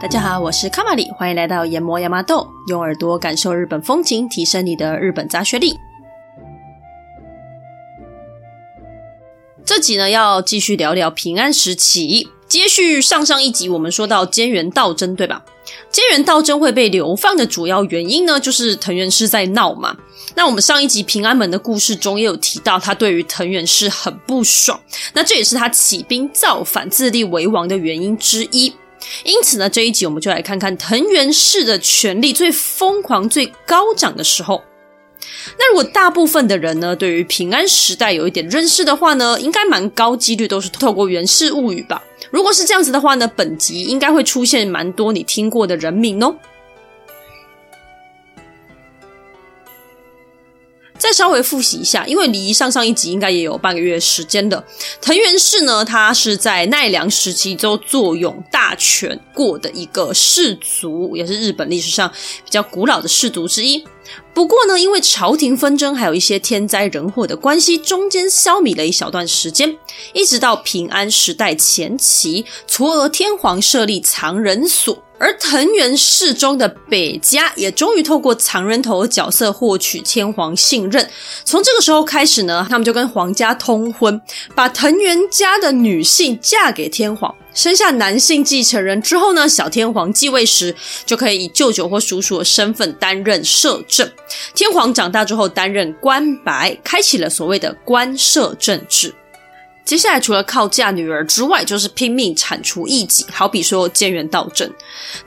大家好，我是卡玛里，欢迎来到研磨亚麻豆，用耳朵感受日本风情，提升你的日本杂学力。这集呢，要继续聊聊平安时期，接续上上一集，我们说到菅原道真，对吧？菅原道真会被流放的主要原因呢，就是藤原氏在闹嘛。那我们上一集平安门的故事中也有提到，他对于藤原氏很不爽，那这也是他起兵造反、自立为王的原因之一。因此呢，这一集我们就来看看藤原氏的权力最疯狂、最高涨的时候。那如果大部分的人呢，对于平安时代有一点认识的话呢，应该蛮高几率都是透过《源氏物语》吧。如果是这样子的话呢，本集应该会出现蛮多你听过的人名哦。再稍微复习一下，因为离上上一集应该也有半个月时间的。藤原氏呢，他是在奈良时期就坐拥大权过的一个氏族，也是日本历史上比较古老的氏族之一。不过呢，因为朝廷纷争，还有一些天灾人祸的关系，中间消弭了一小段时间，一直到平安时代前期，嵯峨天皇设立藏人所。而藤原氏中的北家也终于透过藏人头的角色获取天皇信任。从这个时候开始呢，他们就跟皇家通婚，把藤原家的女性嫁给天皇，生下男性继承人之后呢，小天皇继位时就可以以舅舅或叔叔的身份担任摄政。天皇长大之后担任关白，开启了所谓的关摄政治。接下来，除了靠嫁女儿之外，就是拼命铲除异己。好比说菅原道正，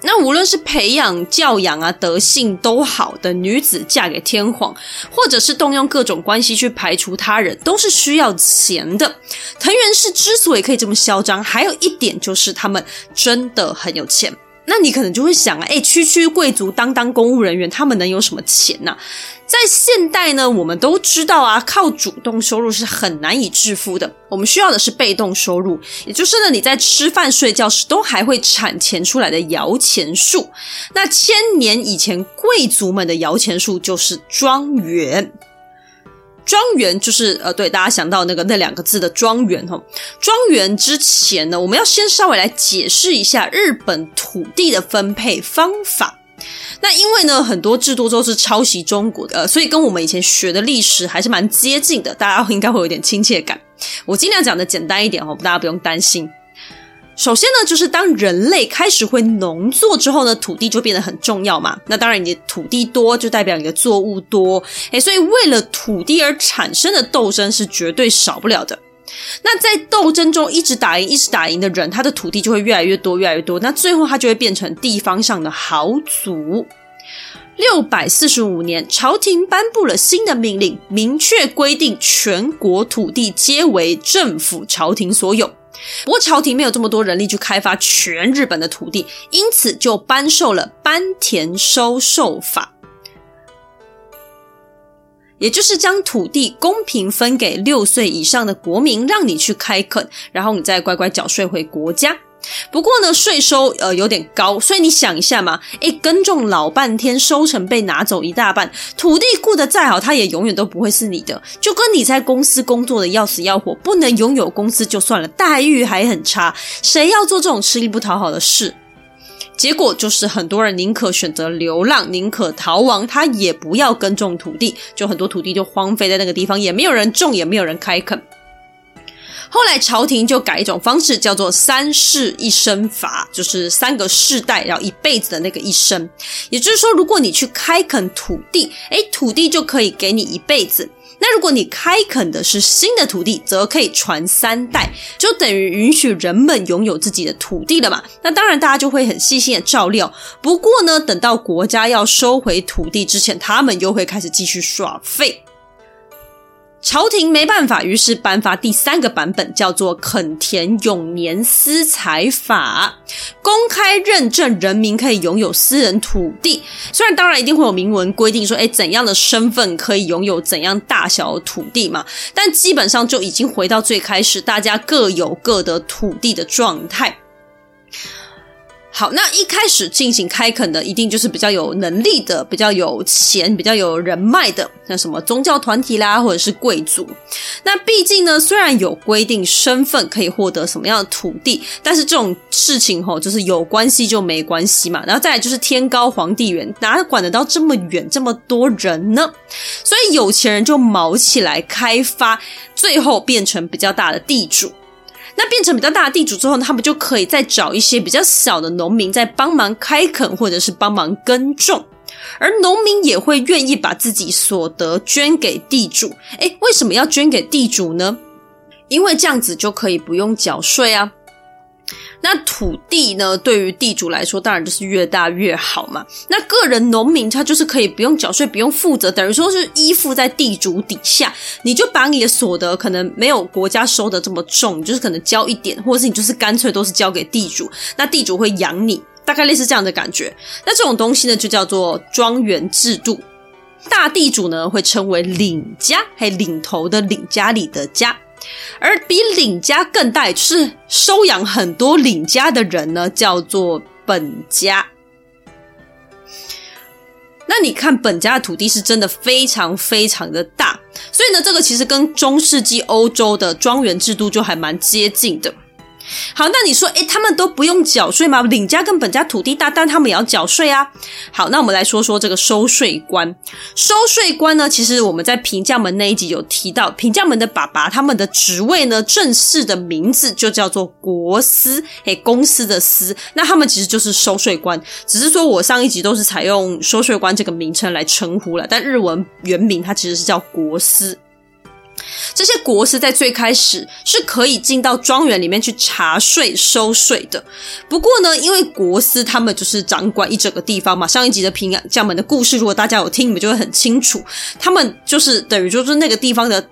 那无论是培养、教养啊，德性都好的女子嫁给天皇，或者是动用各种关系去排除他人，都是需要钱的。藤原氏之所以可以这么嚣张，还有一点就是他们真的很有钱。那你可能就会想啊，诶，区区贵族当当公务人员，他们能有什么钱呢？在现代呢，我们都知道啊，靠主动收入是很难以致富的。我们需要的是被动收入，也就是呢，你在吃饭睡觉时都还会产钱出来的摇钱树。那千年以前，贵族们的摇钱树就是庄园。庄园就是呃，对，大家想到那个那两个字的庄园哈。庄园之前呢，我们要先稍微来解释一下日本土地的分配方法。那因为呢，很多制度都是抄袭中国的，呃，所以跟我们以前学的历史还是蛮接近的，大家应该会有点亲切感。我尽量讲的简单一点哦，大家不用担心。首先呢，就是当人类开始会农作之后呢，土地就变得很重要嘛。那当然，你的土地多，就代表你的作物多，诶，所以为了土地而产生的斗争是绝对少不了的。那在斗争中一直打赢、一直打赢的人，他的土地就会越来越多、越来越多。那最后他就会变成地方上的豪族。六百四十五年，朝廷颁布了新的命令，明确规定全国土地皆为政府朝廷所有。不过朝廷没有这么多人力去开发全日本的土地，因此就颁授了班田收授法，也就是将土地公平分给六岁以上的国民，让你去开垦，然后你再乖乖缴税回国家。不过呢，税收呃有点高，所以你想一下嘛，诶，耕种老半天，收成被拿走一大半，土地顾得再好，它也永远都不会是你的。就跟你在公司工作的要死要活，不能拥有公司就算了，待遇还很差，谁要做这种吃力不讨好的事？结果就是很多人宁可选择流浪，宁可逃亡，他也不要耕种土地，就很多土地就荒废在那个地方，也没有人种，也没有人开垦。后来朝廷就改一种方式，叫做“三世一生法”，就是三个世代要一辈子的那个一生。也就是说，如果你去开垦土地，诶，土地就可以给你一辈子。那如果你开垦的是新的土地，则可以传三代，就等于允许人们拥有自己的土地了嘛。那当然，大家就会很细心的照料。不过呢，等到国家要收回土地之前，他们又会开始继续耍废。朝廷没办法，于是颁发第三个版本，叫做《垦田永年私财法》，公开认证人民可以拥有私人土地。虽然当然一定会有明文规定说，诶，怎样的身份可以拥有怎样大小的土地嘛，但基本上就已经回到最开始，大家各有各的土地的状态。好，那一开始进行开垦的，一定就是比较有能力的、比较有钱、比较有人脉的，像什么宗教团体啦，或者是贵族。那毕竟呢，虽然有规定身份可以获得什么样的土地，但是这种事情吼，就是有关系就没关系嘛。然后再来就是天高皇帝远，哪管得到这么远这么多人呢？所以有钱人就卯起来开发，最后变成比较大的地主。那变成比较大的地主之后呢，他们就可以再找一些比较小的农民，在帮忙开垦或者是帮忙耕种，而农民也会愿意把自己所得捐给地主。诶，为什么要捐给地主呢？因为这样子就可以不用缴税啊。那土地呢，对于地主来说，当然就是越大越好嘛。那个人农民他就是可以不用缴税，不用负责，等于说是依附在地主底下。你就把你的所得可能没有国家收得这么重，就是可能交一点，或者是你就是干脆都是交给地主。那地主会养你，大概类似这样的感觉。那这种东西呢，就叫做庄园制度。大地主呢，会称为领家，还领头的领，家里的家。而比领家更大，就是收养很多领家的人呢，叫做本家。那你看，本家的土地是真的非常非常的大，所以呢，这个其实跟中世纪欧洲的庄园制度就还蛮接近的。好，那你说，诶，他们都不用缴税吗？领家跟本家土地大，但他们也要缴税啊。好，那我们来说说这个收税官。收税官呢，其实我们在平将门那一集有提到，平将门的爸爸他们的职位呢，正式的名字就叫做国司，诶，公司的司。那他们其实就是收税官，只是说我上一集都是采用收税官这个名称来称呼了，但日文原名它其实是叫国司。这些国司在最开始是可以进到庄园里面去查税、收税的。不过呢，因为国司他们就是掌管一整个地方嘛，上一集的平安将门的故事，如果大家有听，你们就会很清楚，他们就是等于就是那个地方的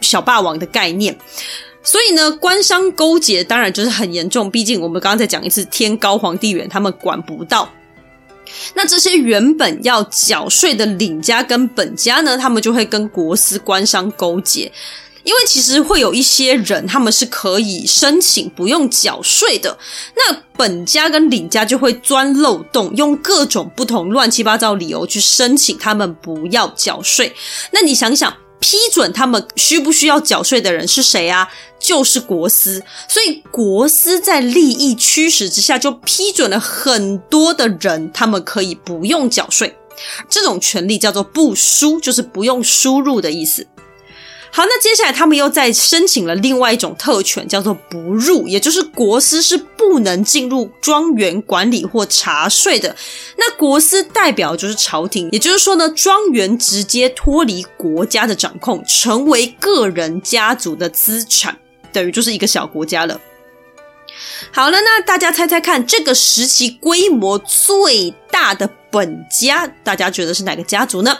小霸王的概念。所以呢，官商勾结当然就是很严重。毕竟我们刚刚再讲一次，天高皇帝远，他们管不到。那这些原本要缴税的领家跟本家呢，他们就会跟国司官商勾结，因为其实会有一些人他们是可以申请不用缴税的，那本家跟领家就会钻漏洞，用各种不同乱七八糟理由去申请他们不要缴税。那你想想。批准他们需不需要缴税的人是谁啊？就是国司，所以国司在利益驱使之下，就批准了很多的人，他们可以不用缴税。这种权利叫做不输，就是不用输入的意思。好，那接下来他们又再申请了另外一种特权，叫做不入，也就是国司是不能进入庄园管理或查税的。那国司代表就是朝廷，也就是说呢，庄园直接脱离国家的掌控，成为个人家族的资产，等于就是一个小国家了。好了，那大家猜猜看，这个时期规模最大的本家，大家觉得是哪个家族呢？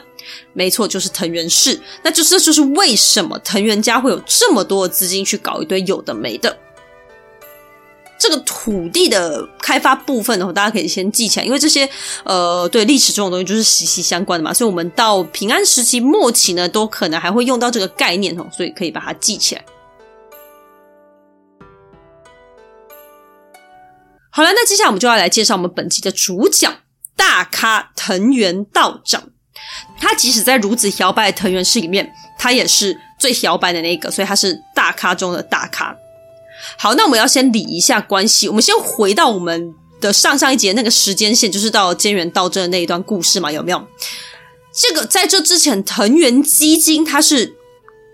没错，就是藤原氏。那就是这就是为什么藤原家会有这么多的资金去搞一堆有的没的。这个土地的开发部分的话，大家可以先记起来，因为这些呃，对历史这种东西就是息息相关的嘛。所以，我们到平安时期末期呢，都可能还会用到这个概念哦，所以可以把它记起来。好了，那接下来我们就要来介绍我们本集的主角——大咖藤原道长。他即使在如此摇摆的藤原氏里面，他也是最摇摆的那个，所以他是大咖中的大咖。好，那我们要先理一下关系。我们先回到我们的上上一节那个时间线，就是到菅原道真的那一段故事嘛，有没有？这个在这之前，藤原基金他是。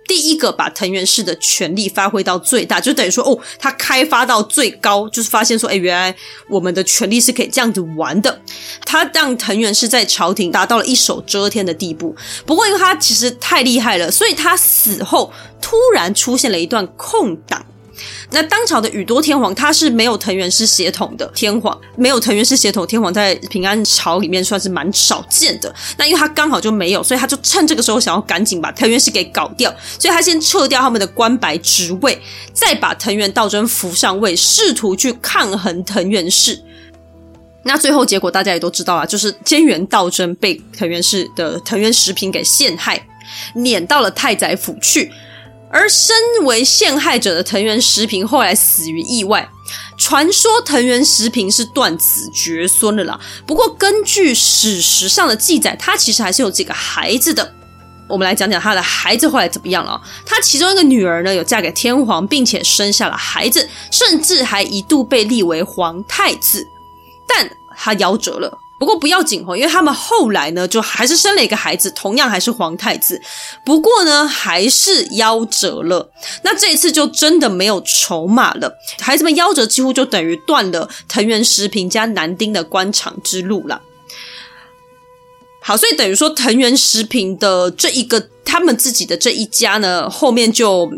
第一个把藤原氏的权力发挥到最大，就等于说，哦，他开发到最高，就是发现说，哎，原来我们的权力是可以这样子玩的。他让藤原氏在朝廷达到了一手遮天的地步。不过，因为他其实太厉害了，所以他死后突然出现了一段空档。那当朝的宇多天皇，他是没有藤原氏血统的天皇，没有藤原氏血统天皇在平安朝里面算是蛮少见的。那因为他刚好就没有，所以他就趁这个时候想要赶紧把藤原氏给搞掉，所以他先撤掉他们的官白职位，再把藤原道真扶上位，试图去抗衡藤原氏。那最后结果大家也都知道啊，就是菅原道真被藤原氏的藤原时平给陷害，撵到了太宰府去。而身为陷害者的藤原时平后来死于意外，传说藤原时平是断子绝孙的啦，不过根据史实上的记载，他其实还是有几个孩子的。我们来讲讲他的孩子后来怎么样了。他其中一个女儿呢，有嫁给天皇，并且生下了孩子，甚至还一度被立为皇太子，但他夭折了。不过不要紧哦，因为他们后来呢，就还是生了一个孩子，同样还是皇太子。不过呢，还是夭折了。那这一次就真的没有筹码了，孩子们夭折，几乎就等于断了藤原实平加男丁的官场之路了。好，所以等于说藤原时平的这一个他们自己的这一家呢，后面就。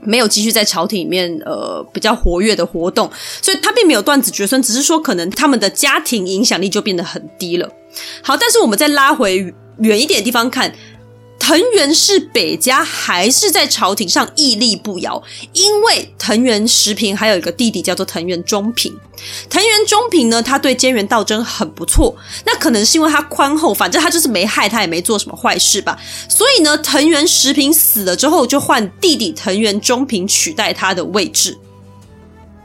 没有继续在朝廷里面呃比较活跃的活动，所以他并没有断子绝孙，只是说可能他们的家庭影响力就变得很低了。好，但是我们再拉回远一点的地方看。藤原氏北家还是在朝廷上屹立不摇，因为藤原时平还有一个弟弟叫做藤原忠平。藤原忠平呢，他对菅原道真很不错，那可能是因为他宽厚，反正他就是没害他，也没做什么坏事吧。所以呢，藤原时平死了之后，就换弟弟藤原忠平取代他的位置。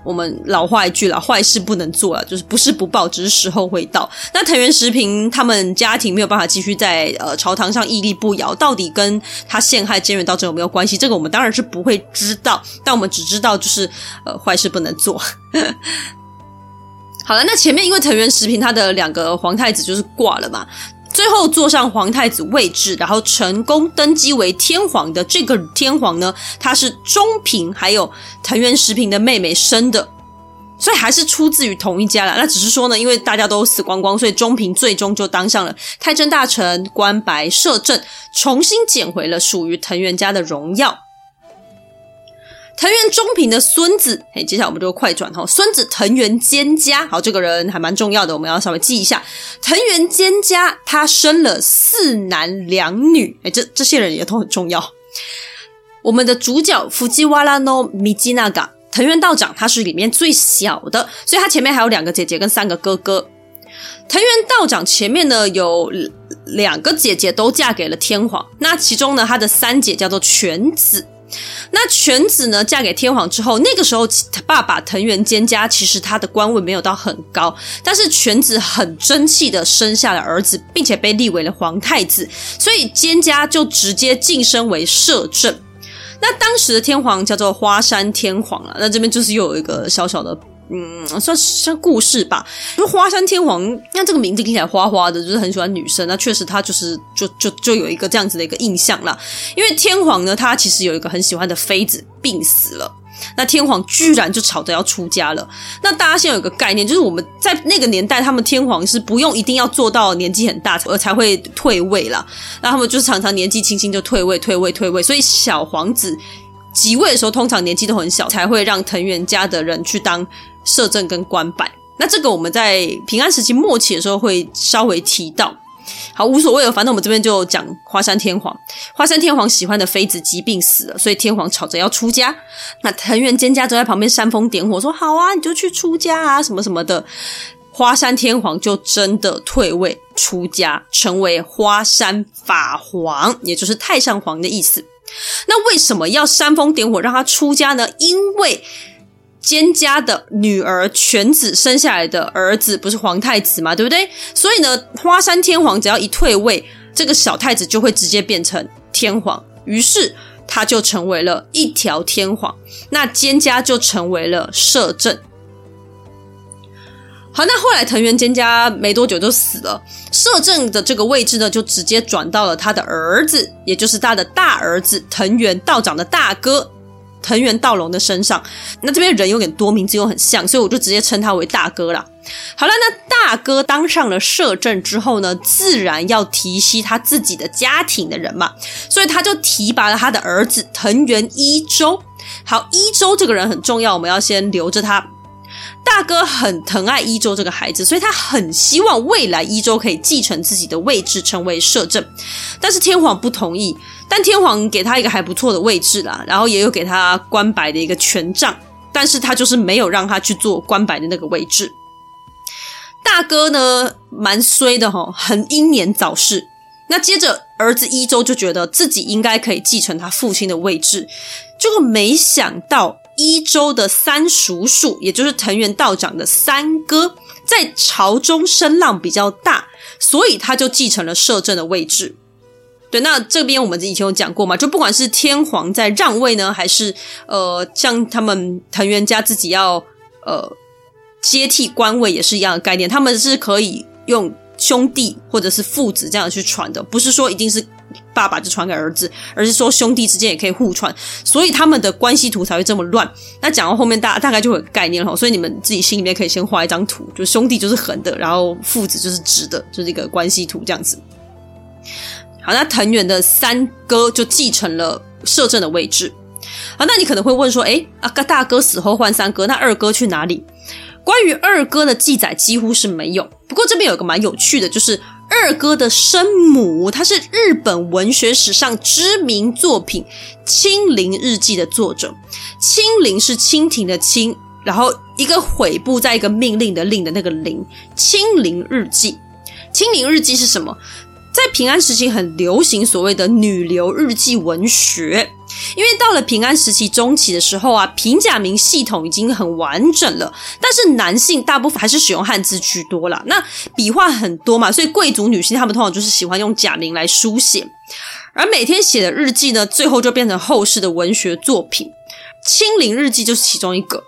我们老话一句啦，坏事不能做了，就是不是不报，只是时候会到。那藤原石平他们家庭没有办法继续在呃朝堂上屹立不摇，到底跟他陷害菅原道真有没有关系？这个我们当然是不会知道，但我们只知道就是呃坏事不能做。好了，那前面因为藤原石平他的两个皇太子就是挂了嘛。最后坐上皇太子位置，然后成功登基为天皇的这个天皇呢，他是中平还有藤原时平的妹妹生的，所以还是出自于同一家啦。那只是说呢，因为大家都死光光，所以中平最终就当上了太政大臣，官白摄政，重新捡回了属于藤原家的荣耀。藤原忠平的孙子，嘿，接下来我们就快转哈。孙子藤原兼家，好，这个人还蛮重要的，我们要稍微记一下。藤原兼家他生了四男两女，哎，这这些人也都很重要。我们的主角藤原 no Michinaga，藤原道长他是里面最小的，所以他前面还有两个姐姐跟三个哥哥。藤原道长前面呢有两个姐姐都嫁给了天皇，那其中呢他的三姐叫做犬子。那犬子呢，嫁给天皇之后，那个时候他爸爸藤原兼家其实他的官位没有到很高，但是犬子很争气的生下了儿子，并且被立为了皇太子，所以兼家就直接晋升为摄政。那当时的天皇叫做花山天皇了，那这边就是又有一个小小的。嗯，算像故事吧。因为花山天皇，那这个名字听起来花花的，就是很喜欢女生。那确实，他就是就就就有一个这样子的一个印象啦。因为天皇呢，他其实有一个很喜欢的妃子病死了，那天皇居然就吵着要出家了。那大家现在有一个概念，就是我们在那个年代，他们天皇是不用一定要做到年纪很大而才会退位啦。那他们就是常常年纪轻轻就退位、退位、退位。所以小皇子即位的时候，通常年纪都很小，才会让藤原家的人去当。摄政跟官拜，那这个我们在平安时期末期的时候会稍微提到。好，无所谓了，反正我们这边就讲花山天皇。花山天皇喜欢的妃子疾病死了，所以天皇吵着要出家。那藤原兼家就在旁边煽风点火，说：“好啊，你就去出家啊，什么什么的。”花山天皇就真的退位出家，成为花山法皇，也就是太上皇的意思。那为什么要煽风点火让他出家呢？因为菅家的女儿犬子生下来的儿子不是皇太子嘛，对不对？所以呢，花山天皇只要一退位，这个小太子就会直接变成天皇，于是他就成为了一条天皇，那菅家就成为了摄政。好，那后来藤原菅家没多久就死了，摄政的这个位置呢，就直接转到了他的儿子，也就是他的大儿子藤原道长的大哥。藤原道隆的身上，那这边人有点多，名字又很像，所以我就直接称他为大哥啦。好了，那大哥当上了摄政之后呢，自然要提携他自己的家庭的人嘛，所以他就提拔了他的儿子藤原伊周。好，伊周这个人很重要，我们要先留着他。大哥很疼爱伊周这个孩子，所以他很希望未来伊周可以继承自己的位置，成为摄政。但是天皇不同意。但天皇给他一个还不错的位置啦，然后也有给他关白的一个权杖，但是他就是没有让他去做关白的那个位置。大哥呢，蛮衰的哈，很英年早逝。那接着儿子伊周就觉得自己应该可以继承他父亲的位置，结果没想到。一州的三叔叔，也就是藤原道长的三哥，在朝中声浪比较大，所以他就继承了摄政的位置。对，那这边我们以前有讲过嘛，就不管是天皇在让位呢，还是呃，像他们藤原家自己要呃接替官位，也是一样的概念，他们是可以用兄弟或者是父子这样去传的，不是说一定是爸爸就传给儿子，而是说兄弟之间也可以互传，所以他们的关系图才会这么乱。那讲到后面大，大概就会有概念了，所以你们自己心里面可以先画一张图，就兄弟就是横的，然后父子就是直的，就是一个关系图这样子。好，那藤原的三哥就继承了摄政的位置。好，那你可能会问说，诶，啊，大哥死后换三哥，那二哥去哪里？关于二哥的记载几乎是没有。不过这边有个蛮有趣的，就是二哥的生母，她是日本文学史上知名作品《清陵日记》的作者。清陵是清廷的清，然后一个悔部，在一个命令的令的那个陵。清陵日记，清陵日记是什么？在平安时期很流行所谓的女流日记文学，因为到了平安时期中期的时候啊，平假名系统已经很完整了，但是男性大部分还是使用汉字居多啦。那笔画很多嘛，所以贵族女性她们通常就是喜欢用假名来书写，而每天写的日记呢，最后就变成后世的文学作品，《清陵日记》就是其中一个。《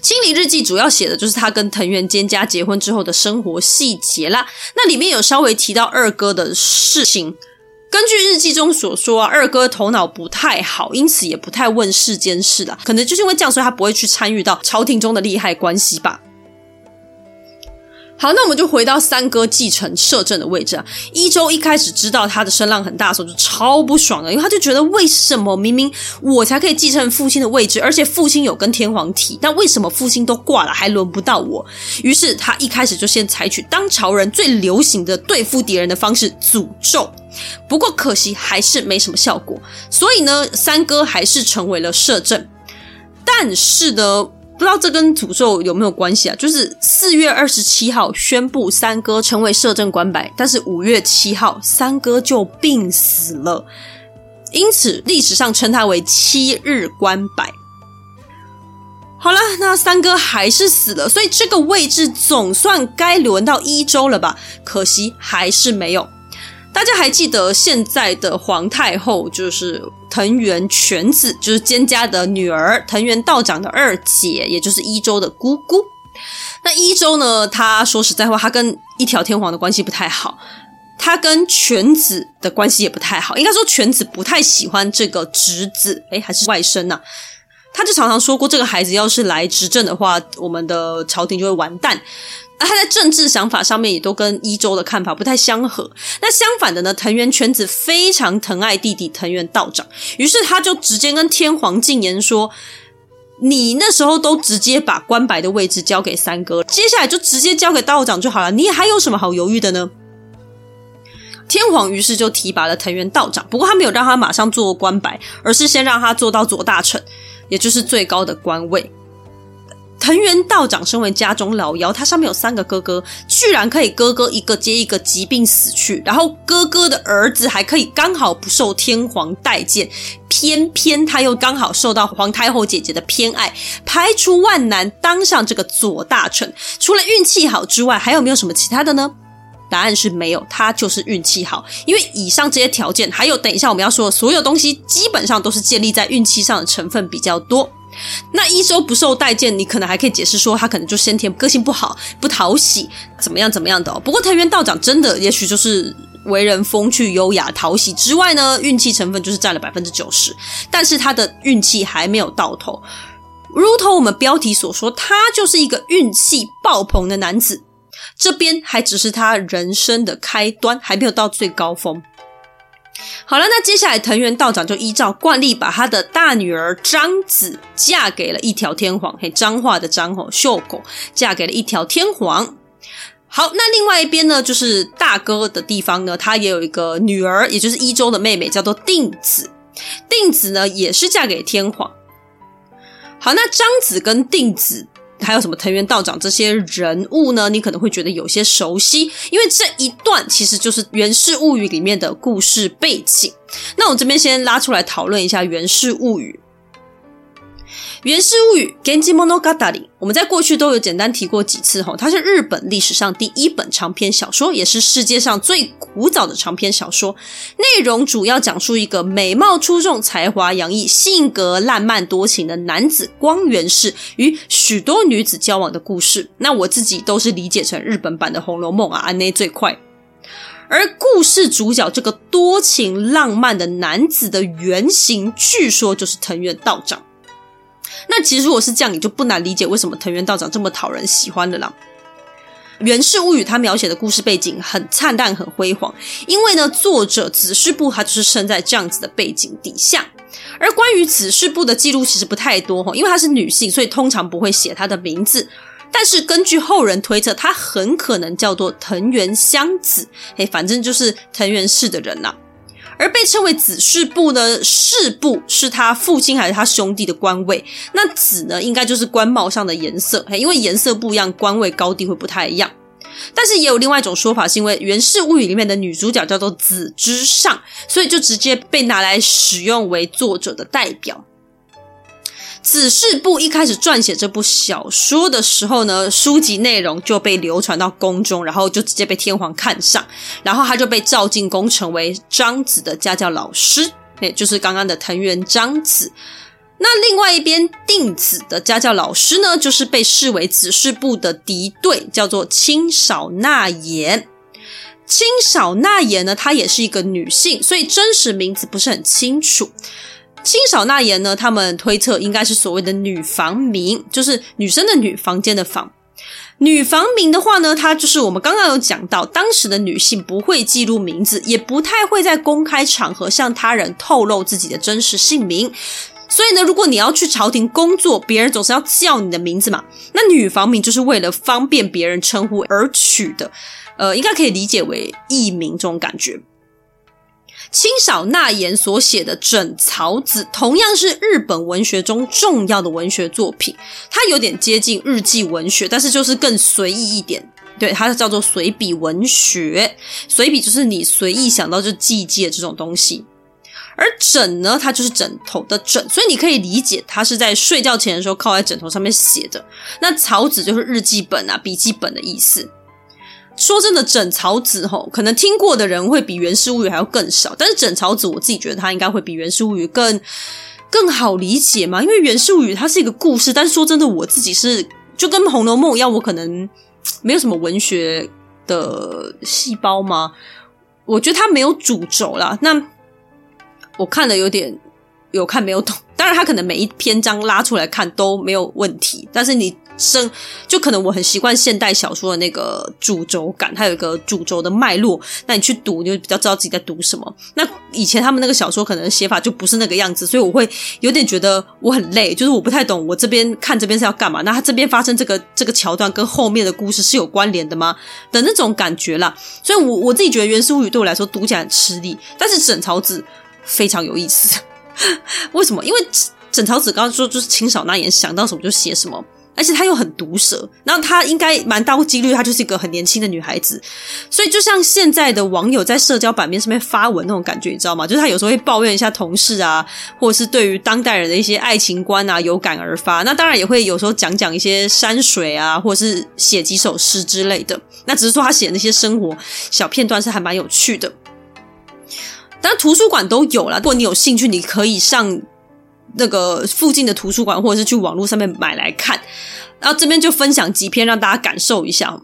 清理日记》主要写的就是他跟藤原兼家结婚之后的生活细节啦。那里面有稍微提到二哥的事情。根据日记中所说啊，二哥头脑不太好，因此也不太问世间事啦。可能就是因为这样，所以他不会去参与到朝廷中的利害关系吧。好，那我们就回到三哥继承摄政的位置啊。一周一开始知道他的声浪很大的时候，就超不爽的，因为他就觉得为什么明明我才可以继承父亲的位置，而且父亲有跟天皇提，但为什么父亲都挂了，还轮不到我？于是他一开始就先采取当朝人最流行的对付敌人的方式——诅咒。不过可惜还是没什么效果，所以呢，三哥还是成为了摄政。但是呢，不知道这跟诅咒有没有关系啊？就是四月二十七号宣布三哥成为摄政官白，但是五月七号三哥就病死了，因此历史上称他为七日官白。好了，那三哥还是死了，所以这个位置总算该轮到一周了吧？可惜还是没有。大家还记得现在的皇太后就是藤原全子，就是菅家的女儿，藤原道长的二姐，也就是伊周的姑姑。那伊周呢？他说实在话，他跟一条天皇的关系不太好，他跟全子的关系也不太好。应该说，全子不太喜欢这个侄子，诶，还是外甥呐、啊？他就常常说过，这个孩子要是来执政的话，我们的朝廷就会完蛋。他在政治想法上面也都跟伊周的看法不太相合。那相反的呢，藤原全子非常疼爱弟弟藤原道长，于是他就直接跟天皇进言说：“你那时候都直接把关白的位置交给三哥，接下来就直接交给道长就好了，你还有什么好犹豫的呢？”天皇于是就提拔了藤原道长，不过他没有让他马上做关白，而是先让他做到左大臣，也就是最高的官位。藤原道长身为家中老幺，他上面有三个哥哥，居然可以哥哥一个接一个疾病死去，然后哥哥的儿子还可以刚好不受天皇待见，偏偏他又刚好受到皇太后姐姐的偏爱，排除万难当上这个左大臣。除了运气好之外，还有没有什么其他的呢？答案是没有，他就是运气好。因为以上这些条件，还有等一下我们要说的所有东西，基本上都是建立在运气上的成分比较多。那一周不受待见，你可能还可以解释说他可能就先天个性不好，不讨喜，怎么样怎么样的。不过藤原道长真的也许就是为人风趣优雅、讨喜之外呢，运气成分就是占了百分之九十。但是他的运气还没有到头，如同我们标题所说，他就是一个运气爆棚的男子。这边还只是他人生的开端，还没有到最高峰。好了，那接下来藤原道长就依照惯例，把他的大女儿张子嫁给了一条天皇，嘿，彰化的彰吼秀狗嫁给了一条天皇。好，那另外一边呢，就是大哥的地方呢，他也有一个女儿，也就是一周的妹妹，叫做定子。定子呢，也是嫁给天皇。好，那张子跟定子。还有什么藤原道长这些人物呢？你可能会觉得有些熟悉，因为这一段其实就是《源氏物语》里面的故事背景。那我这边先拉出来讨论一下《源氏物语》。《源氏物语》Genji Monogatari，我们在过去都有简单提过几次吼，它是日本历史上第一本长篇小说，也是世界上最古早的长篇小说。内容主要讲述一个美貌出众、才华洋溢、性格烂漫多情的男子光源氏与许多女子交往的故事。那我自己都是理解成日本版的《红楼梦》啊，安内最快。而故事主角这个多情浪漫的男子的原型，据说就是藤原道长。那其实如果是这样，你就不难理解为什么藤原道长这么讨人喜欢的啦。《源氏物语》它描写的故事背景很灿烂、很辉煌，因为呢，作者子氏部他就是生在这样子的背景底下。而关于子氏部的记录其实不太多哈，因为她是女性，所以通常不会写她的名字。但是根据后人推测，她很可能叫做藤原香子，哎，反正就是藤原氏的人呐。而被称为子氏部呢，氏部是他父亲还是他兄弟的官位？那子呢，应该就是官帽上的颜色，因为颜色不一样，官位高低会不太一样。但是也有另外一种说法，是因为《源氏物语》里面的女主角叫做子之上，所以就直接被拿来使用为作者的代表。子氏部一开始撰写这部小说的时候呢，书籍内容就被流传到宫中，然后就直接被天皇看上，然后他就被召进宫，成为张子的家教老师，也就是刚刚的藤原张子。那另外一边定子的家教老师呢，就是被视为子氏部的敌对，叫做清少纳言。清少纳言呢，她也是一个女性，所以真实名字不是很清楚。清少纳言呢，他们推测应该是所谓的女房名，就是女生的女，房间的房。女房名的话呢，它就是我们刚刚有讲到，当时的女性不会记录名字，也不太会在公开场合向他人透露自己的真实姓名。所以呢，如果你要去朝廷工作，别人总是要叫你的名字嘛。那女房名就是为了方便别人称呼而取的，呃，应该可以理解为艺名这种感觉。清少纳言所写的《枕草子》同样是日本文学中重要的文学作品，它有点接近日记文学，但是就是更随意一点。对，它叫做随笔文学。随笔就是你随意想到就记记的这种东西。而枕呢，它就是枕头的枕，所以你可以理解它是在睡觉前的时候靠在枕头上面写的。那草子就是日记本啊、笔记本的意思。说真的，枕草子吼，可能听过的人会比源氏物语还要更少。但是枕草子，我自己觉得它应该会比源氏物语更更好理解嘛。因为源氏物语它是一个故事，但是说真的，我自己是就跟红楼梦一样，我可能没有什么文学的细胞嘛。我觉得它没有主轴啦。那我看了有点有看没有懂。当然，它可能每一篇章拉出来看都没有问题，但是你。生就可能我很习惯现代小说的那个主轴感，它有一个主轴的脉络，那你去读你就比较知道自己在读什么。那以前他们那个小说可能写法就不是那个样子，所以我会有点觉得我很累，就是我不太懂我这边看这边是要干嘛。那他这边发生这个这个桥段跟后面的故事是有关联的吗？的那种感觉啦。所以我我自己觉得《源氏物语》对我来说读起来很吃力，但是《枕草子》非常有意思。为什么？因为《枕草子》刚刚说就是清扫那言想到什么就写什么。而且她又很毒舌，然后她应该蛮大几率，她就是一个很年轻的女孩子，所以就像现在的网友在社交版面上面发文那种感觉，你知道吗？就是她有时候会抱怨一下同事啊，或者是对于当代人的一些爱情观啊有感而发。那当然也会有时候讲讲一些山水啊，或者是写几首诗之类的。那只是说她写的那些生活小片段是还蛮有趣的。当图书馆都有啦，如果你有兴趣，你可以上。那个附近的图书馆，或者是去网络上面买来看，然后这边就分享几篇让大家感受一下。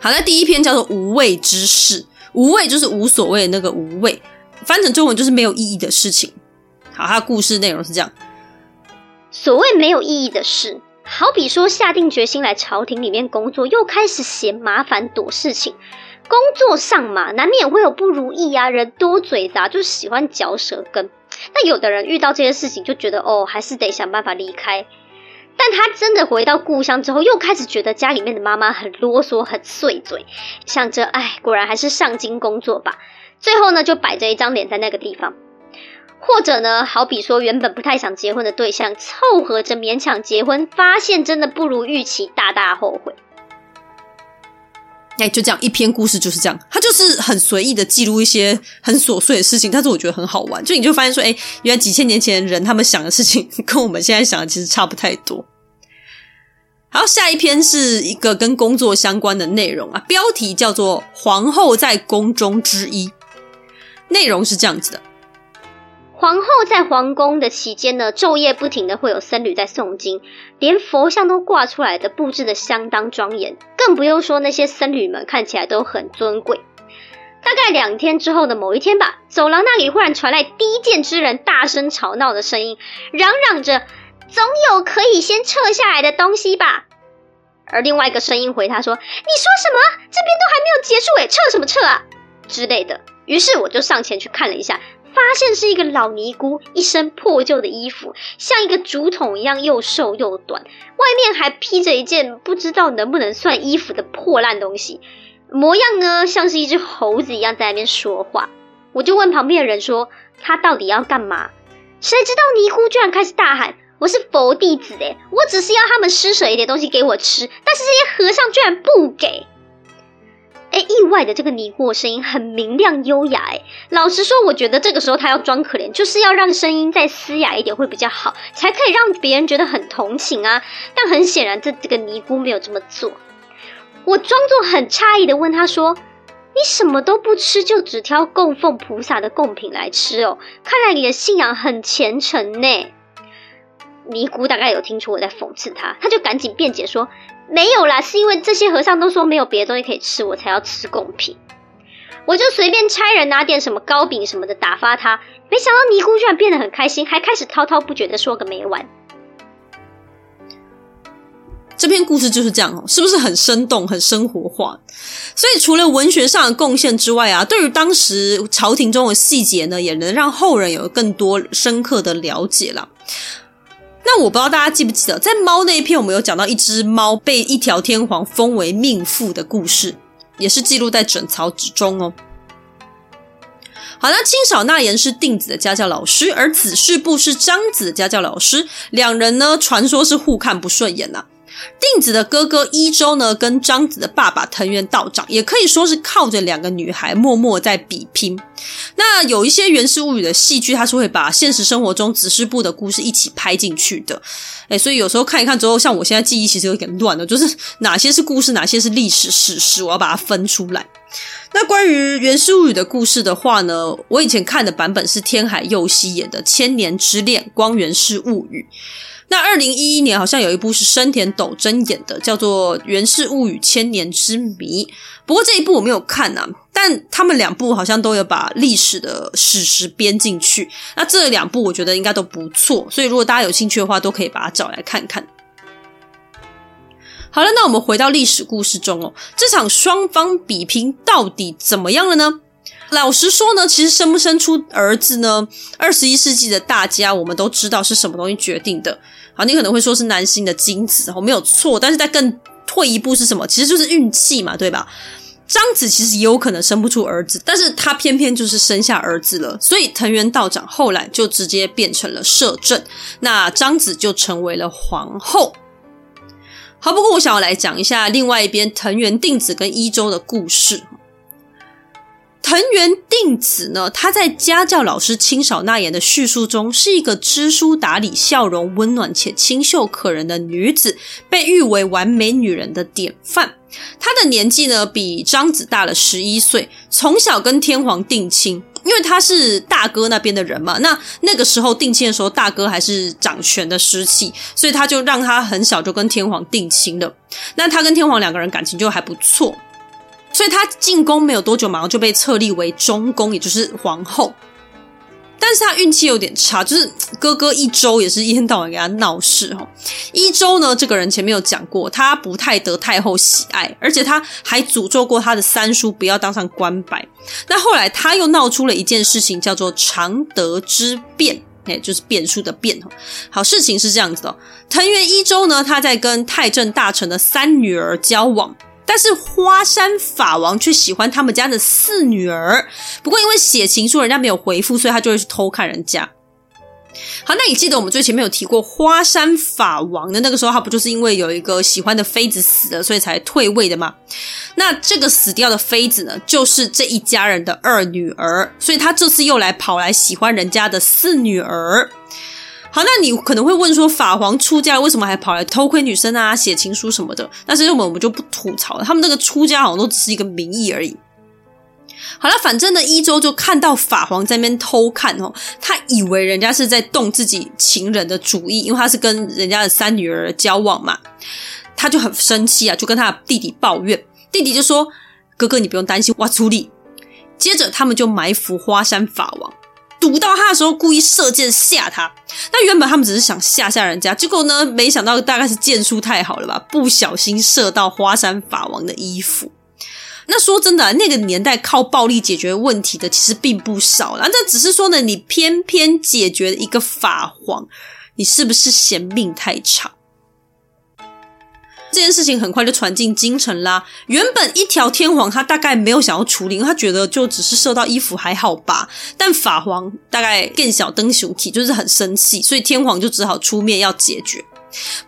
好，那第一篇叫做“无谓之事”，无谓就是无所谓那个无谓，翻成中文就是没有意义的事情。好，它故事内容是这样：所谓没有意义的事，好比说下定决心来朝廷里面工作，又开始嫌麻烦躲事情。工作上嘛，难免会有不如意啊，人多嘴杂，就喜欢嚼舌根。那有的人遇到这些事情就觉得哦，还是得想办法离开。但他真的回到故乡之后，又开始觉得家里面的妈妈很啰嗦、很碎嘴，想着哎，果然还是上京工作吧。最后呢，就摆着一张脸在那个地方。或者呢，好比说原本不太想结婚的对象，凑合着勉强结婚，发现真的不如预期，大大后悔。哎，就这样一篇故事就是这样，他就是很随意的记录一些很琐碎的事情，但是我觉得很好玩。就你就发现说，哎，原来几千年前人他们想的事情 跟我们现在想的其实差不太多。好，下一篇是一个跟工作相关的内容啊，标题叫做《皇后在宫中之一》，内容是这样子的。皇后在皇宫的期间呢，昼夜不停的会有僧侣在诵经，连佛像都挂出来的，布置的相当庄严。更不用说那些僧侣们看起来都很尊贵。大概两天之后的某一天吧，走廊那里忽然传来低贱之人大声吵闹的声音，嚷嚷着：“总有可以先撤下来的东西吧？”而另外一个声音回他说：“你说什么？这边都还没有结束诶，撤什么撤啊？”之类的。于是我就上前去看了一下。发现是一个老尼姑，一身破旧的衣服，像一个竹筒一样又瘦又短，外面还披着一件不知道能不能算衣服的破烂东西，模样呢像是一只猴子一样在那边说话。我就问旁边的人说：“他到底要干嘛？”谁知道尼姑居然开始大喊：“我是佛弟子诶，我只是要他们施舍一点东西给我吃，但是这些和尚居然不给。”哎，意外的这个尼姑声音很明亮优雅。哎，老实说，我觉得这个时候他要装可怜，就是要让声音再嘶哑一点会比较好，才可以让别人觉得很同情啊。但很显然，这这个尼姑没有这么做。我装作很诧异的问他说：“你什么都不吃，就只挑供奉菩萨的贡品来吃哦？看来你的信仰很虔诚呢。”尼姑大概有听出我在讽刺他，他就赶紧辩解说。没有啦，是因为这些和尚都说没有别的东西可以吃，我才要吃贡品。我就随便差人拿点什么糕饼什么的打发他，没想到尼姑居然变得很开心，还开始滔滔不绝的说个没完。这篇故事就是这样哦，是不是很生动、很生活化？所以除了文学上的贡献之外啊，对于当时朝廷中的细节呢，也能让后人有更多深刻的了解了。那我不知道大家记不记得，在猫那一篇，我们有讲到一只猫被一条天皇封为命妇的故事，也是记录在枕草子中哦。好，那清少纳言是定子的家教老师，而子式部是张子的家教老师，两人呢，传说是互看不顺眼呐、定子的哥哥一周呢，跟张子的爸爸藤原道长，也可以说是靠着两个女孩默默在比拼。那有一些《源氏物语》的戏剧，它是会把现实生活中子式部的故事一起拍进去的。诶，所以有时候看一看之后，像我现在记忆其实有点乱了，就是哪些是故事，哪些是历史史实，我要把它分出来。那关于《源氏物语》的故事的话呢，我以前看的版本是天海佑希演的《千年之恋：光源氏物语》。那二零一一年好像有一部是深田斗真演的，叫做《源氏物语千年之谜》。不过这一部我没有看啊，但他们两部好像都有把历史的史实编进去。那这两部我觉得应该都不错，所以如果大家有兴趣的话，都可以把它找来看看。好了，那我们回到历史故事中哦，这场双方比拼到底怎么样了呢？老实说呢，其实生不生出儿子呢，二十一世纪的大家我们都知道是什么东西决定的。好，你可能会说是男性的精子，哦，没有错。但是在更退一步是什么？其实就是运气嘛，对吧？张子其实也有可能生不出儿子，但是他偏偏就是生下儿子了。所以藤原道长后来就直接变成了摄政，那张子就成为了皇后。好，不过我想要来讲一下另外一边藤原定子跟伊周的故事。藤原定子呢，她在家教老师清少纳言的叙述中，是一个知书达理、笑容温暖且清秀可人的女子，被誉为完美女人的典范。她的年纪呢，比张子大了十一岁，从小跟天皇定亲，因为她是大哥那边的人嘛。那那个时候定亲的时候，大哥还是掌权的时期，所以他就让她很小就跟天皇定亲了。那他跟天皇两个人感情就还不错。所以他进宫没有多久，马上就被册立为中宫，也就是皇后。但是他运气有点差，就是哥哥一周也是一天到晚给他闹事哈。一周呢，这个人前面有讲过，他不太得太后喜爱，而且他还诅咒过他的三叔不要当上官白。那后来他又闹出了一件事情，叫做常德之变，哎，就是变数的变哈。好，事情是这样子的，藤原一周呢，他在跟太政大臣的三女儿交往。但是花山法王却喜欢他们家的四女儿，不过因为写情书人家没有回复，所以他就会去偷看人家。好，那你记得我们最前面有提过花山法王的那个时候，他不就是因为有一个喜欢的妃子死了，所以才退位的吗？那这个死掉的妃子呢，就是这一家人的二女儿，所以他这次又来跑来喜欢人家的四女儿。好，那你可能会问说，法皇出家为什么还跑来偷窥女生啊，写情书什么的？但是我们我们就不吐槽了，他们那个出家好像都只是一个名义而已。好了，反正呢，一周就看到法皇在那边偷看哦，他以为人家是在动自己情人的主意，因为他是跟人家的三女儿交往嘛，他就很生气啊，就跟他的弟弟抱怨，弟弟就说：“哥哥，你不用担心，我处理。”接着他们就埋伏花山法王，堵到他的时候故意射箭吓他。那原本他们只是想吓吓人家，结果呢，没想到大概是箭术太好了吧，不小心射到花山法王的衣服。那说真的，那个年代靠暴力解决问题的其实并不少啦。那只是说呢，你偏偏解决一个法皇，你是不是嫌命太长？这件事情很快就传进京城啦。原本一条天皇他大概没有想要处理，他觉得就只是射到衣服还好吧。但法皇大概更小灯熊体，就是很生气，所以天皇就只好出面要解决。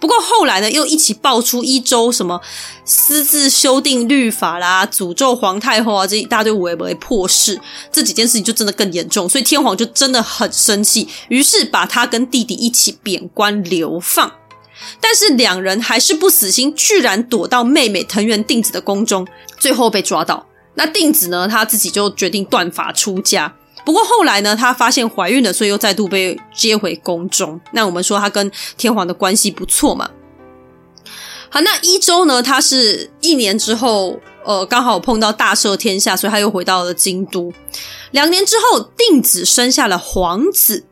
不过后来呢，又一起爆出一周什么私自修订律法啦，诅咒皇太后啊，这一大堆违违破事，这几件事情就真的更严重，所以天皇就真的很生气，于是把他跟弟弟一起贬官流放。但是两人还是不死心，居然躲到妹妹藤原定子的宫中，最后被抓到。那定子呢，他自己就决定断发出家。不过后来呢，她发现怀孕了，所以又再度被接回宫中。那我们说她跟天皇的关系不错嘛。好，那一周呢，他是一年之后，呃，刚好碰到大赦天下，所以他又回到了京都。两年之后，定子生下了皇子。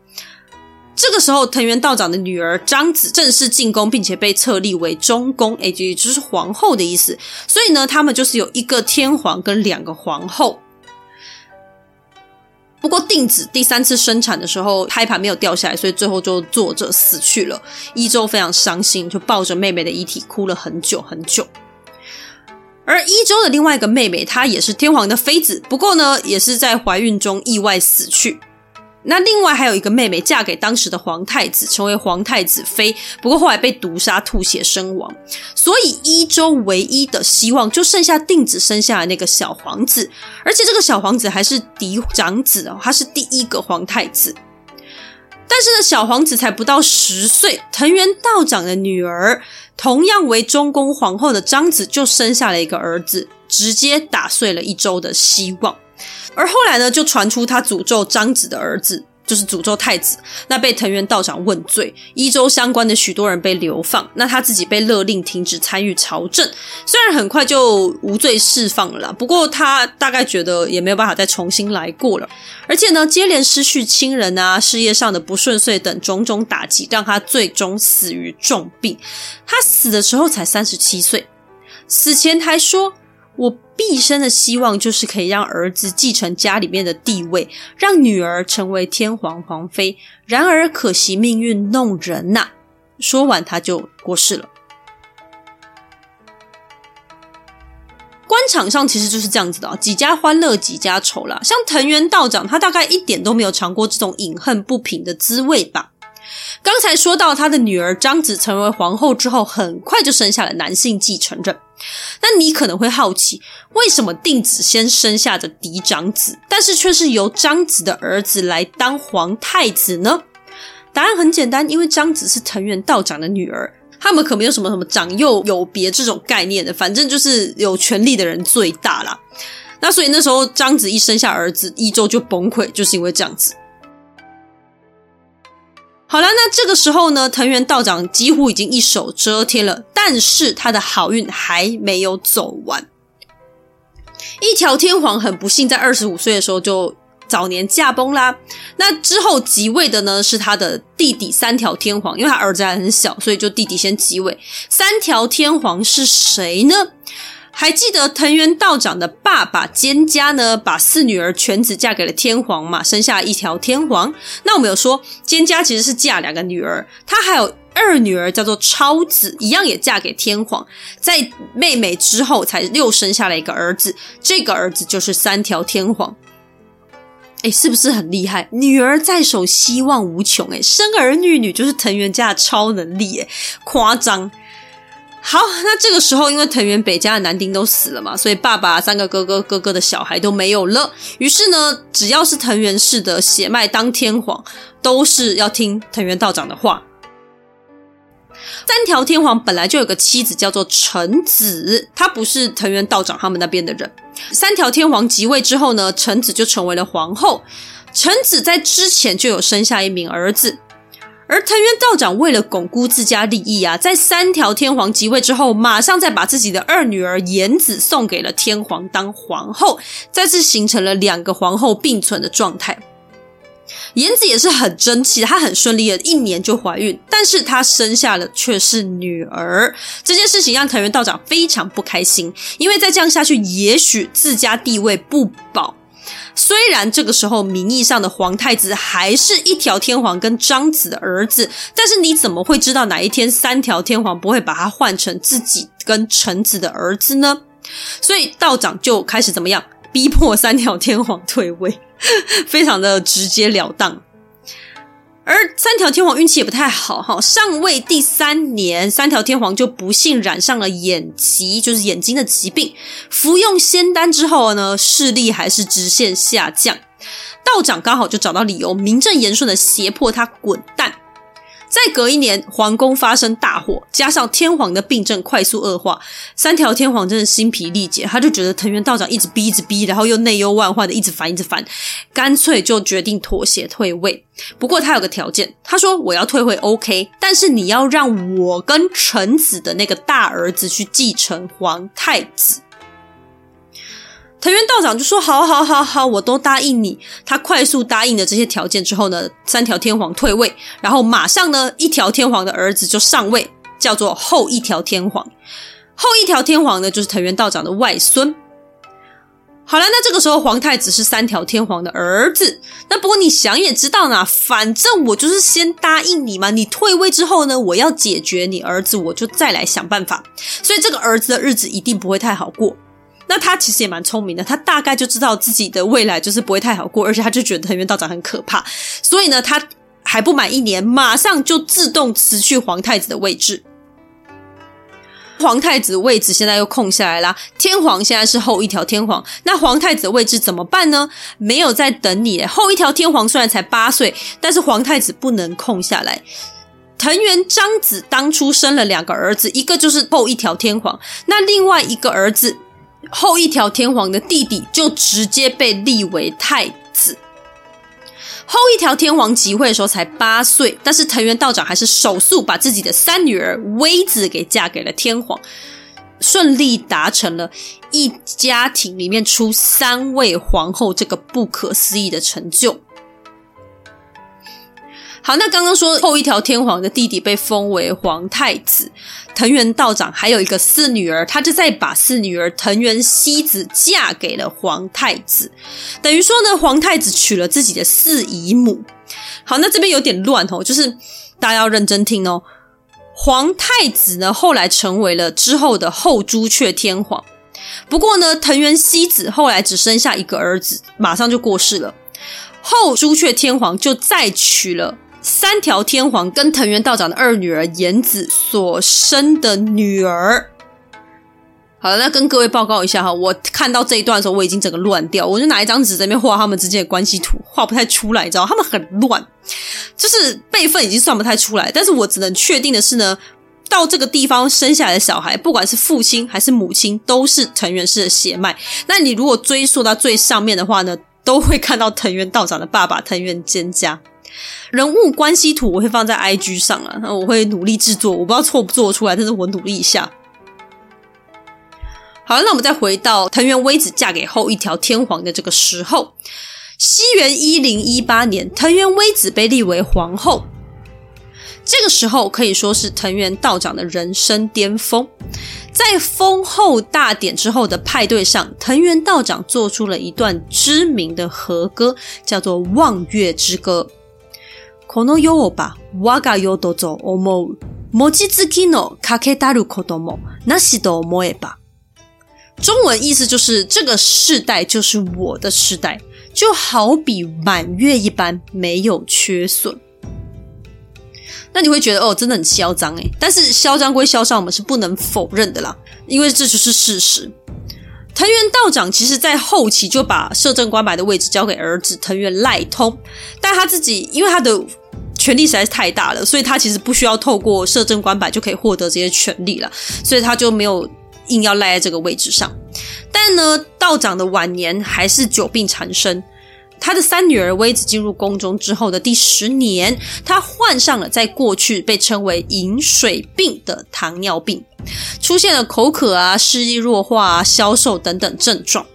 这个时候，藤原道长的女儿张子正式进宫，并且被册立为中宫，也就是皇后的意思。所以呢，他们就是有一个天皇跟两个皇后。不过定子第三次生产的时候，胎盘没有掉下来，所以最后就坐着死去了。伊周非常伤心，就抱着妹妹的遗体哭了很久很久。而伊周的另外一个妹妹，她也是天皇的妃子，不过呢，也是在怀孕中意外死去。那另外还有一个妹妹嫁给当时的皇太子，成为皇太子妃，不过后来被毒杀吐血身亡。所以伊周唯一的希望就剩下定子生下的那个小皇子，而且这个小皇子还是嫡长子哦，他是第一个皇太子。但是呢，小皇子才不到十岁，藤原道长的女儿，同样为中宫皇后的张子就生下了一个儿子，直接打碎了一周的希望。而后来呢，就传出他诅咒张子的儿子，就是诅咒太子，那被藤原道长问罪，伊周相关的许多人被流放，那他自己被勒令停止参与朝政，虽然很快就无罪释放了，不过他大概觉得也没有办法再重新来过了，而且呢，接连失去亲人啊，事业上的不顺遂等种种打击，让他最终死于重病。他死的时候才三十七岁，死前还说。我毕生的希望就是可以让儿子继承家里面的地位，让女儿成为天皇皇妃。然而可惜命运弄人呐！说完他就过世了。官场上其实就是这样子的啊，几家欢乐几家愁啦。像藤原道长，他大概一点都没有尝过这种饮恨不平的滋味吧。刚才说到他的女儿张子成为皇后之后，很快就生下了男性继承人。那你可能会好奇，为什么定子先生下的嫡长子，但是却是由张子的儿子来当皇太子呢？答案很简单，因为张子是藤原道长的女儿，他们可没有什么什么长幼有别这种概念的，反正就是有权力的人最大啦。那所以那时候张子一生下儿子，伊周就崩溃，就是因为这样子。好了，那这个时候呢，藤原道长几乎已经一手遮天了，但是他的好运还没有走完。一条天皇很不幸，在二十五岁的时候就早年驾崩啦。那之后即位的呢，是他的弟弟三条天皇，因为他儿子还很小，所以就弟弟先即位。三条天皇是谁呢？还记得藤原道长的爸爸菅家呢，把四女儿全子嫁给了天皇嘛，生下一条天皇。那我们有说菅家其实是嫁两个女儿，她还有二女儿叫做超子，一样也嫁给天皇。在妹妹之后，才又生下了一个儿子，这个儿子就是三条天皇。哎，是不是很厉害？女儿在手，希望无穷。哎，生儿育女就是藤原家的超能力，哎，夸张。好，那这个时候，因为藤原北家的男丁都死了嘛，所以爸爸三个哥哥哥哥的小孩都没有了。于是呢，只要是藤原氏的血脉当天皇，都是要听藤原道长的话。三条天皇本来就有个妻子叫做臣子，他不是藤原道长他们那边的人。三条天皇即位之后呢，臣子就成为了皇后。臣子在之前就有生下一名儿子。而藤原道长为了巩固自家利益啊，在三条天皇即位之后，马上再把自己的二女儿延子送给了天皇当皇后，再次形成了两个皇后并存的状态。延子也是很争气，她很顺利的一年就怀孕，但是她生下的却是女儿。这件事情让藤原道长非常不开心，因为再这样下去，也许自家地位不保。虽然这个时候名义上的皇太子还是一条天皇跟张子的儿子，但是你怎么会知道哪一天三条天皇不会把他换成自己跟臣子的儿子呢？所以道长就开始怎么样逼迫三条天皇退位，非常的直截了当。而三条天皇运气也不太好哈，上位第三年，三条天皇就不幸染上了眼疾，就是眼睛的疾病。服用仙丹之后呢，视力还是直线下降。道长刚好就找到理由，名正言顺的胁迫他滚蛋。再隔一年，皇宫发生大火，加上天皇的病症快速恶化，三条天皇真的心疲力竭，他就觉得藤原道长一直逼，一直逼，然后又内忧外患的，一直烦，一直烦，干脆就决定妥协退位。不过他有个条件，他说我要退位 OK，但是你要让我跟臣子的那个大儿子去继承皇太子。藤原道长就说：“好，好，好，好，我都答应你。”他快速答应了这些条件之后呢，三条天皇退位，然后马上呢，一条天皇的儿子就上位，叫做后一条天皇。后一条天皇呢，就是藤原道长的外孙。好了，那这个时候皇太子是三条天皇的儿子。那不过你想也知道呢，反正我就是先答应你嘛。你退位之后呢，我要解决你儿子，我就再来想办法。所以这个儿子的日子一定不会太好过。那他其实也蛮聪明的，他大概就知道自己的未来就是不会太好过，而且他就觉得藤原道长很可怕，所以呢，他还不满一年，马上就自动辞去皇太子的位置。皇太子位置现在又空下来啦，天皇现在是后一条天皇，那皇太子的位置怎么办呢？没有在等你，后一条天皇虽然才八岁，但是皇太子不能空下来。藤原彰子当初生了两个儿子，一个就是后一条天皇，那另外一个儿子。后一条天皇的弟弟就直接被立为太子。后一条天皇即位的时候才八岁，但是藤原道长还是手速把自己的三女儿微子给嫁给了天皇，顺利达成了一家庭里面出三位皇后这个不可思议的成就。好，那刚刚说后一条天皇的弟弟被封为皇太子，藤原道长还有一个四女儿，他就再把四女儿藤原希子嫁给了皇太子，等于说呢，皇太子娶了自己的四姨母。好，那这边有点乱哦，就是大家要认真听哦。皇太子呢，后来成为了之后的后朱雀天皇，不过呢，藤原希子后来只生下一个儿子，马上就过世了，后朱雀天皇就再娶了。三条天皇跟藤原道长的二女儿延子所生的女儿。好了，那跟各位报告一下哈，我看到这一段的时候，我已经整个乱掉，我就拿一张纸在那边画他们之间的关系图，画不太出来，你知道，他们很乱，就是辈分已经算不太出来。但是我只能确定的是呢，到这个地方生下来的小孩，不管是父亲还是母亲，都是藤原氏的血脉。那你如果追溯到最上面的话呢，都会看到藤原道长的爸爸藤原兼家。人物关系图我会放在 IG 上啊，那我会努力制作，我不知道做不做出来，但是我努力一下。好了，那我们再回到藤原微子嫁给后一条天皇的这个时候，西元一零一八年，藤原微子被立为皇后。这个时候可以说是藤原道长的人生巅峰。在封后大典之后的派对上，藤原道长做出了一段知名的和歌，叫做《望月之歌》。この世をば我が世と思う。望月のかけたることもなしと思えば。中文意思就是这个世代就是我的世代，就好比满月一般没有缺损。 那你会觉得哦，真的很嚣张诶。但是嚣张归嚣张，我们是不能否认的啦，因为这就是事实。藤原道长其实，在后期就把摄政关白的位置交给儿子藤原赖通，但他自己因为他的 权力实在是太大了，所以他其实不需要透过摄政官白就可以获得这些权力了，所以他就没有硬要赖在这个位置上。但呢，道长的晚年还是久病缠身。他的三女儿薇子进入宫中之后的第十年，他患上了在过去被称为“饮水病”的糖尿病。出现了口渴啊、视力弱化啊、消瘦等等症状。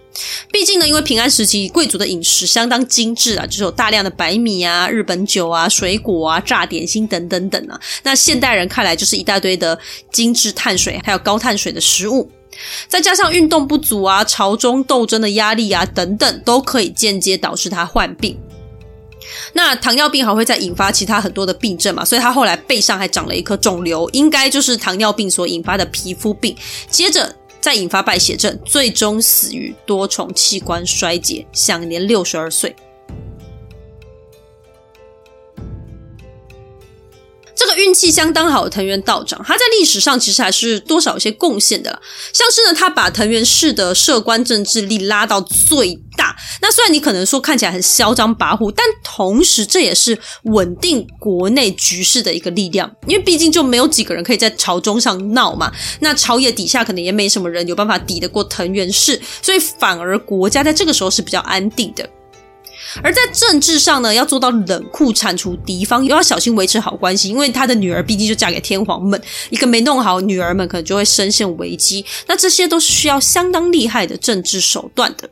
毕竟呢，因为平安时期贵族的饮食相当精致啊，就是有大量的白米啊、日本酒啊、水果啊、炸点心等等等啊。那现代人看来就是一大堆的精致碳水，还有高碳水的食物。再加上运动不足啊、朝中斗争的压力啊等等，都可以间接导致他患病。那糖尿病还会再引发其他很多的病症嘛，所以他后来背上还长了一颗肿瘤，应该就是糖尿病所引发的皮肤病。接着再引发败血症，最终死于多重器官衰竭，享年六十二岁。这个运气相当好的藤原道长，他在历史上其实还是多少有些贡献的啦。像是呢，他把藤原氏的摄关政治力拉到最大。那虽然你可能说看起来很嚣张跋扈，但同时这也是稳定国内局势的一个力量。因为毕竟就没有几个人可以在朝中上闹嘛。那朝野底下可能也没什么人有办法抵得过藤原氏，所以反而国家在这个时候是比较安定的。而在政治上呢，要做到冷酷铲除敌方，又要小心维持好关系，因为他的女儿毕竟就嫁给天皇们，一个没弄好，女儿们可能就会深陷危机。那这些都是需要相当厉害的政治手段的。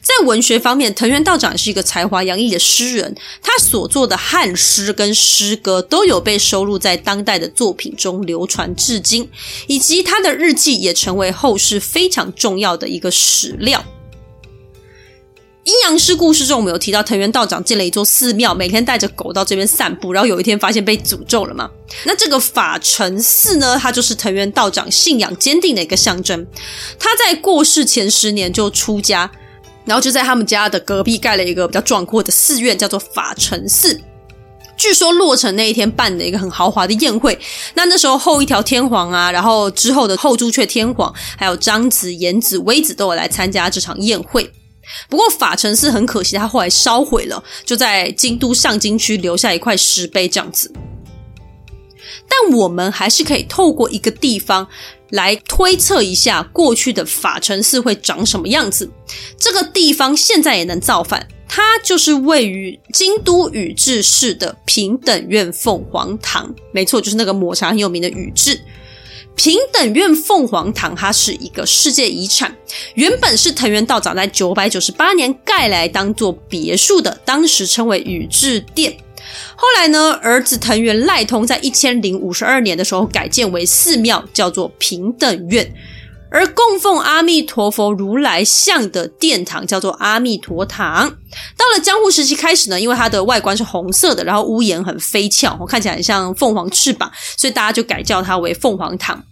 在文学方面，藤原道长是一个才华洋溢的诗人，他所作的汉诗跟诗歌都有被收录在当代的作品中，流传至今，以及他的日记也成为后世非常重要的一个史料。阴阳师故事中，我们有提到藤原道长建了一座寺庙，每天带着狗到这边散步，然后有一天发现被诅咒了嘛。那这个法成寺呢，它就是藤原道长信仰坚定的一个象征。他在过世前十年就出家，然后就在他们家的隔壁盖了一个比较壮阔的寺院，叫做法成寺。据说落成那一天办的一个很豪华的宴会，那那时候后一条天皇啊，然后之后的后朱雀天皇，还有长子、言子、微子都有来参加这场宴会。不过法成寺很可惜，它后来烧毁了，就在京都上京区留下一块石碑这样子。但我们还是可以透过一个地方来推测一下过去的法成寺会长什么样子。这个地方现在也能造反，它就是位于京都宇治市的平等院凤凰堂。没错，就是那个抹茶很有名的宇治。平等院凤凰堂，它是一个世界遗产，原本是藤原道长在九百九十八年盖来当做别墅的，当时称为宇治殿。后来呢，儿子藤原赖通在一千零五十二年的时候改建为寺庙，叫做平等院。而供奉阿弥陀佛如来像的殿堂叫做阿弥陀堂。到了江户时期开始呢，因为它的外观是红色的，然后屋檐很飞翘，看起来很像凤凰翅膀，所以大家就改叫它为凤凰堂。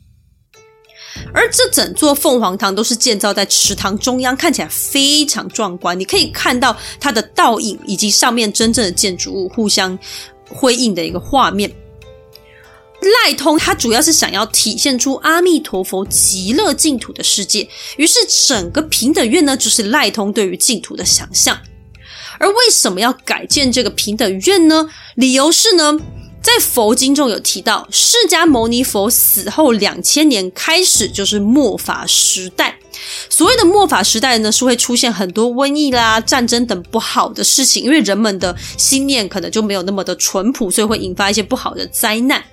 而这整座凤凰堂都是建造在池塘中央，看起来非常壮观。你可以看到它的倒影以及上面真正的建筑物互相辉映的一个画面。赖通他主要是想要体现出阿弥陀佛极乐净土的世界，于是整个平等院呢，就是赖通对于净土的想象。而为什么要改建这个平等院呢？理由是呢，在佛经中有提到，释迦牟尼佛死后两千年开始就是末法时代。所谓的末法时代呢，是会出现很多瘟疫啦、战争等不好的事情，因为人们的心念可能就没有那么的淳朴，所以会引发一些不好的灾难。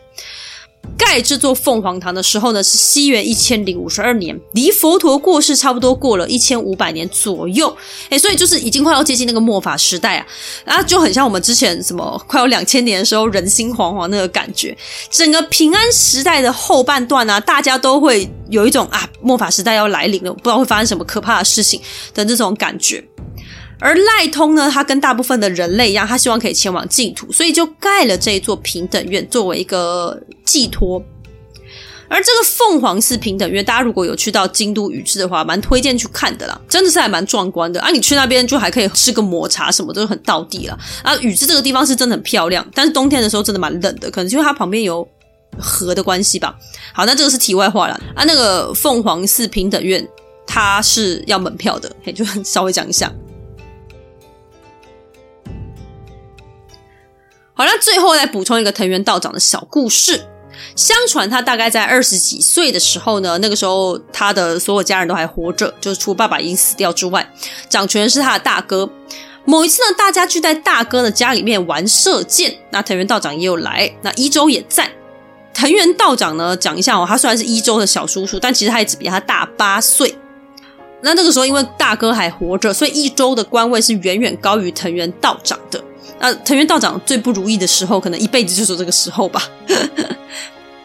盖这座凤凰堂的时候呢，是西元一千零五十二年，离佛陀过世差不多过了一千五百年左右，诶，所以就是已经快要接近那个末法时代啊，啊，就很像我们之前什么快要两千年的时候人心惶惶那个感觉。整个平安时代的后半段啊，大家都会有一种啊末法时代要来临了，不知道会发生什么可怕的事情的这种感觉。而赖通呢，他跟大部分的人类一样，他希望可以前往净土，所以就盖了这一座平等院作为一个寄托。而这个凤凰寺平等院，大家如果有去到京都宇治的话，蛮推荐去看的啦，真的是还蛮壮观的啊！你去那边就还可以吃个抹茶什么，都很道地了。啊。宇治这个地方是真的很漂亮，但是冬天的时候真的蛮冷的，可能因为它旁边有河的关系吧。好，那这个是题外话了啊。那个凤凰寺平等院，它是要门票的，嘿，就稍微讲一下。好，那最后再补充一个藤原道长的小故事。相传他大概在二十几岁的时候呢，那个时候他的所有家人都还活着，就是除爸爸已经死掉之外，掌权是他的大哥。某一次呢，大家聚在大哥的家里面玩射箭，那藤原道长也有来，那一周也在。藤原道长呢，讲一下哦，他虽然是一周的小叔叔，但其实他也只比他大八岁。那那个时候因为大哥还活着，所以一周的官位是远远高于藤原道长的。那藤原道长最不如意的时候，可能一辈子就是这个时候吧。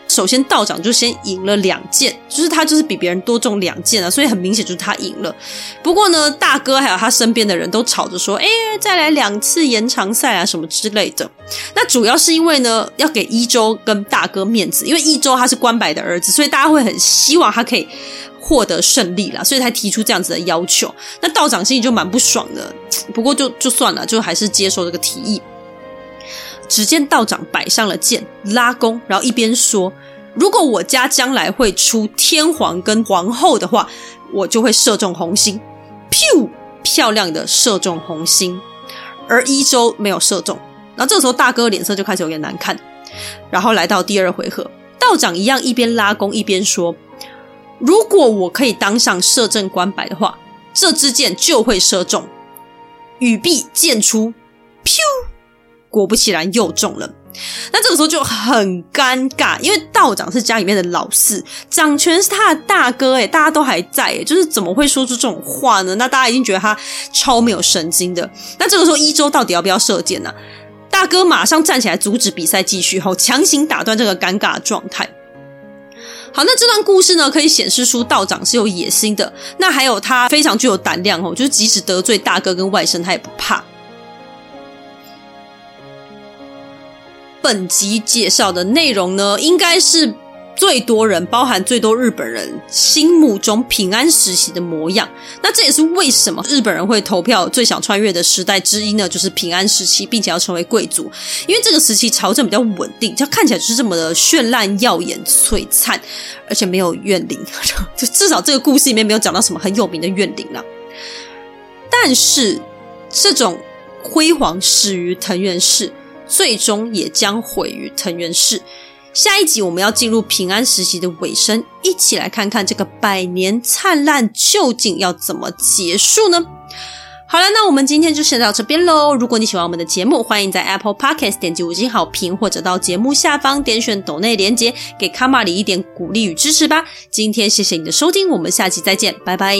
首先，道长就先赢了两件，就是他就是比别人多中两件啊，所以很明显就是他赢了。不过呢，大哥还有他身边的人都吵着说：“哎，再来两次延长赛啊，什么之类的。”那主要是因为呢，要给一周跟大哥面子，因为一周他是关白的儿子，所以大家会很希望他可以获得胜利啦，所以才提出这样子的要求。那道长心里就蛮不爽的，不过就就算了，就还是接受这个提议。只见道长摆上了箭，拉弓，然后一边说：“如果我家将来会出天皇跟皇后的话，我就会射中红心。”噗，漂亮的射中红心，而伊周没有射中。然后这个时候，大哥脸色就开始有点难看。然后来到第二回合，道长一样一边拉弓一边说：“如果我可以当上摄政官白的话，这支箭就会射中。”语毕，箭出，噗。果不其然又中了，那这个时候就很尴尬，因为道长是家里面的老四，掌权是他的大哥，诶，大家都还在，诶，就是怎么会说出这种话呢？那大家一定觉得他超没有神经的。那这个时候一周到底要不要射箭呢？大哥马上站起来阻止比赛继续后，强行打断这个尴尬的状态。好，那这段故事呢，可以显示出道长是有野心的，那还有他非常具有胆量哦，就是即使得罪大哥跟外甥，他也不怕。本集介绍的内容呢，应该是最多人，包含最多日本人心目中平安时期的模样。那这也是为什么日本人会投票最想穿越的时代之一呢？就是平安时期，并且要成为贵族，因为这个时期朝政比较稳定，它看起来就是这么的绚烂耀眼、璀璨，而且没有怨灵，就至少这个故事里面没有讲到什么很有名的怨灵了。但是这种辉煌始于藤原氏。最终也将毁于藤原氏。下一集我们要进入平安时期的尾声，一起来看看这个百年灿烂究竟要怎么结束呢？好了，那我们今天就先到这边喽。如果你喜欢我们的节目，欢迎在 Apple Podcast 点击五星好评，或者到节目下方点选抖内连接，给卡玛里一点鼓励与支持吧。今天谢谢你的收听，我们下期再见，拜拜。